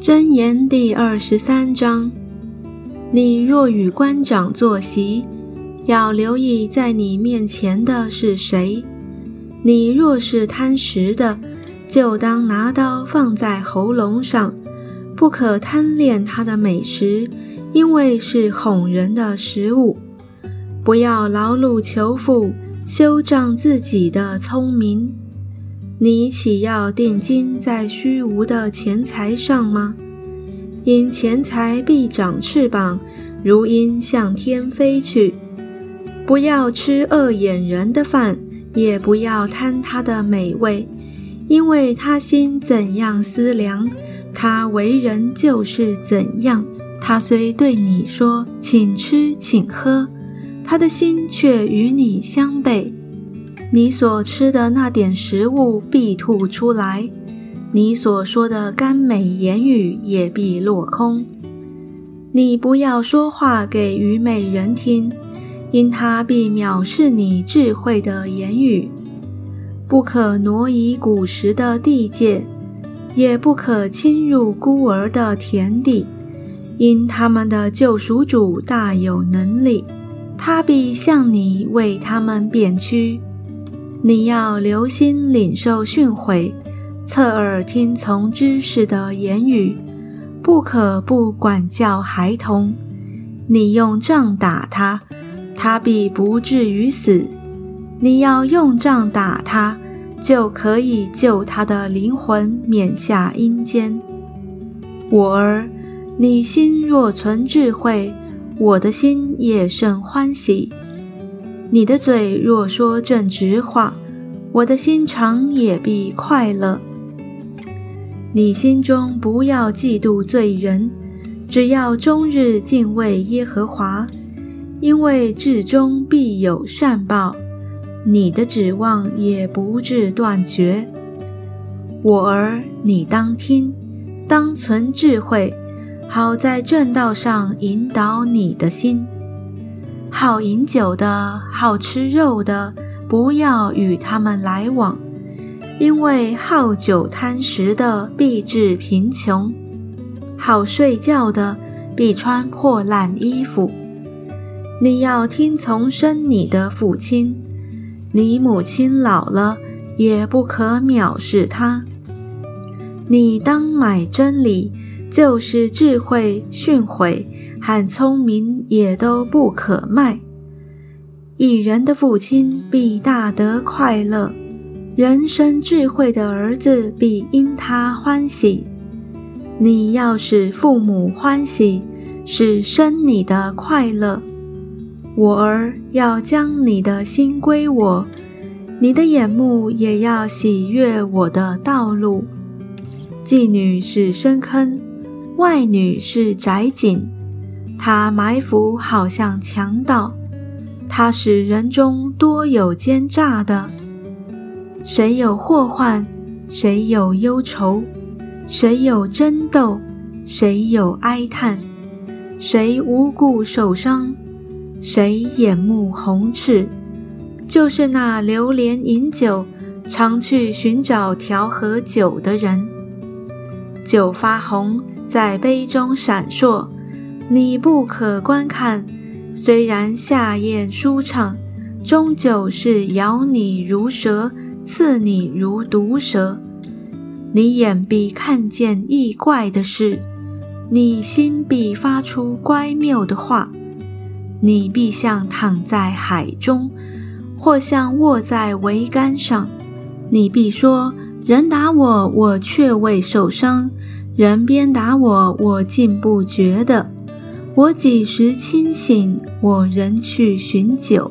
箴言第二十三章：你若与官长坐席，要留意在你面前的是谁。你若是贪食的，就当拿刀放在喉咙上，不可贪恋他的美食，因为是哄人的食物。不要劳碌求富，修仗自己的聪明。你岂要定睛在虚无的钱财上吗？因钱财必长翅膀，如鹰向天飞去。不要吃恶眼人的饭，也不要贪他的美味，因为他心怎样思量，他为人就是怎样。他虽对你说请吃请喝，他的心却与你相悖。你所吃的那点食物必吐出来，你所说的甘美言语也必落空。你不要说话给愚昧人听，因他必藐视你智慧的言语。不可挪移古时的地界，也不可侵入孤儿的田地，因他们的救赎主大有能力，他必向你为他们辩屈。你要留心领受训诲，侧耳听从知识的言语，不可不管教孩童。你用杖打他，他必不至于死；你要用杖打他，就可以救他的灵魂免下阴间。我儿，你心若存智慧，我的心也甚欢喜。你的嘴若说正直话，我的心肠也必快乐。你心中不要嫉妒罪人，只要终日敬畏耶和华，因为至终必有善报，你的指望也不至断绝。我儿，你当听，当存智慧，好在正道上引导你的心。好饮酒的，好吃肉的，不要与他们来往，因为好酒贪食的必致贫穷；好睡觉的必穿破烂衣服。你要听从生你的父亲，你母亲老了也不可藐视他。你当买真理，就是智慧训诲。和聪明也都不可卖。一人的父亲必大得快乐，人生智慧的儿子必因他欢喜。你要使父母欢喜，使生你的快乐。我儿要将你的心归我，你的眼目也要喜悦我的道路。妓女是深坑，外女是宅锦，她埋伏好像强盗，她使人中多有奸诈的。谁有祸患，谁有忧愁，谁有争斗，谁有哀叹，谁无故受伤，谁眼目红赤，就是那流连饮酒，常去寻找调和酒的人。酒发红，在杯中闪烁。你不可观看，虽然下咽舒畅，终究是咬你如蛇，刺你如毒蛇。你眼必看见异怪的事，你心必发出乖谬的话。你必像躺在海中，或像卧在桅杆上。你必说：人打我，我却未受伤；人鞭打我，我竟不觉得。我几时清醒？我仍去寻酒。